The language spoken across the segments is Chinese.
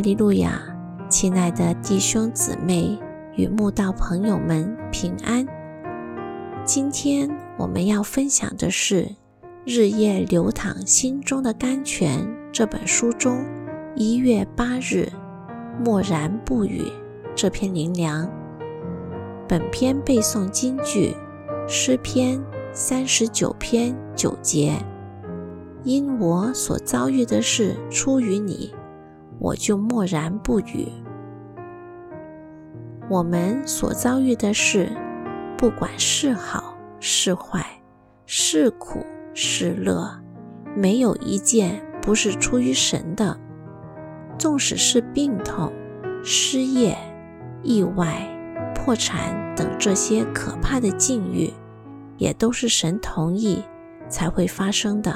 利路亚！亲爱的弟兄姊妹与慕道朋友们平安。今天我们要分享的是《日夜流淌心中的甘泉》这本书中一月八日“默然不语”这篇灵粮。本篇背诵金句：诗篇三十九篇九节。因我所遭遇的事出于你，我就默然不语。我们所遭遇的事，不管是好是坏，是苦是乐，没有一件不是出于神的。纵使是病痛、失业、意外、破产等这些可怕的境遇，也都是神同意才会发生的。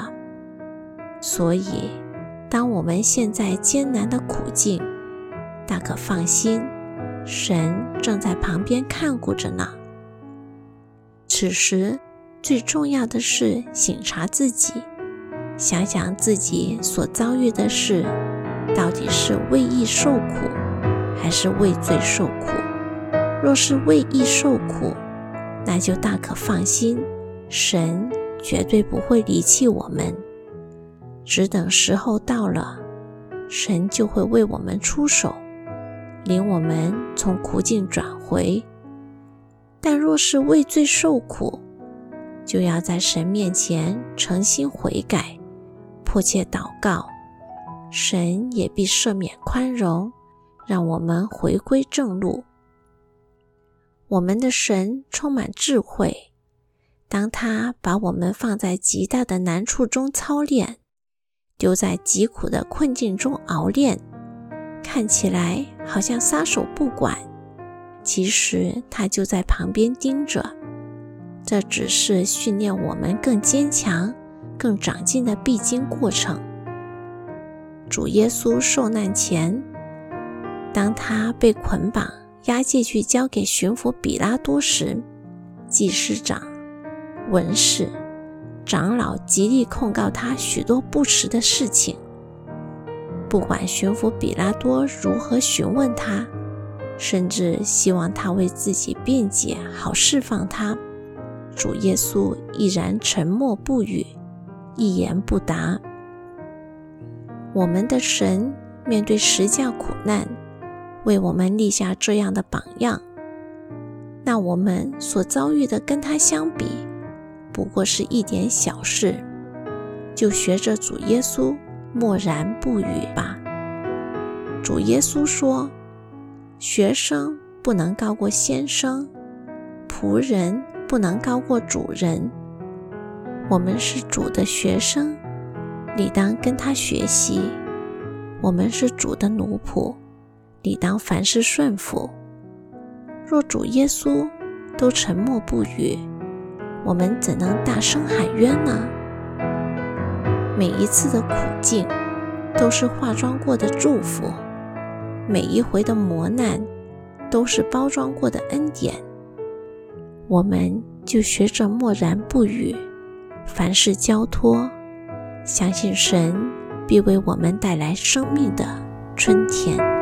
所以，当我们现在艰难的苦境，大可放心，神正在旁边看顾着呢。此时最重要的是醒察自己，想想自己所遭遇的事，到底是为义受苦，还是为罪受苦？若是为义受苦，那就大可放心，神绝对不会离弃我们。只等时候到了，神就会为我们出手，领我们从苦境转回。但若是畏罪受苦，就要在神面前诚心悔改，迫切祷告，神也必赦免宽容，让我们回归正路。我们的神充满智慧，当他把我们放在极大的难处中操练。丢在疾苦的困境中熬练，看起来好像撒手不管，其实他就在旁边盯着。这只是训练我们更坚强、更长进的必经过程。主耶稣受难前，当他被捆绑押解去交给巡抚比拉多时，祭司长、文士。长老极力控告他许多不实的事情，不管巡抚比拉多如何询问他，甚至希望他为自己辩解，好释放他，主耶稣依然沉默不语，一言不答。我们的神面对十架苦难，为我们立下这样的榜样，那我们所遭遇的跟他相比？不过是一点小事，就学着主耶稣默然不语吧。主耶稣说：“学生不能高过先生，仆人不能高过主人。我们是主的学生，理当跟他学习；我们是主的奴仆，理当凡事顺服。若主耶稣都沉默不语，我们怎能大声喊冤呢？每一次的苦境都是化妆过的祝福，每一回的磨难都是包装过的恩典。我们就学着默然不语，凡事交托，相信神必为我们带来生命的春天。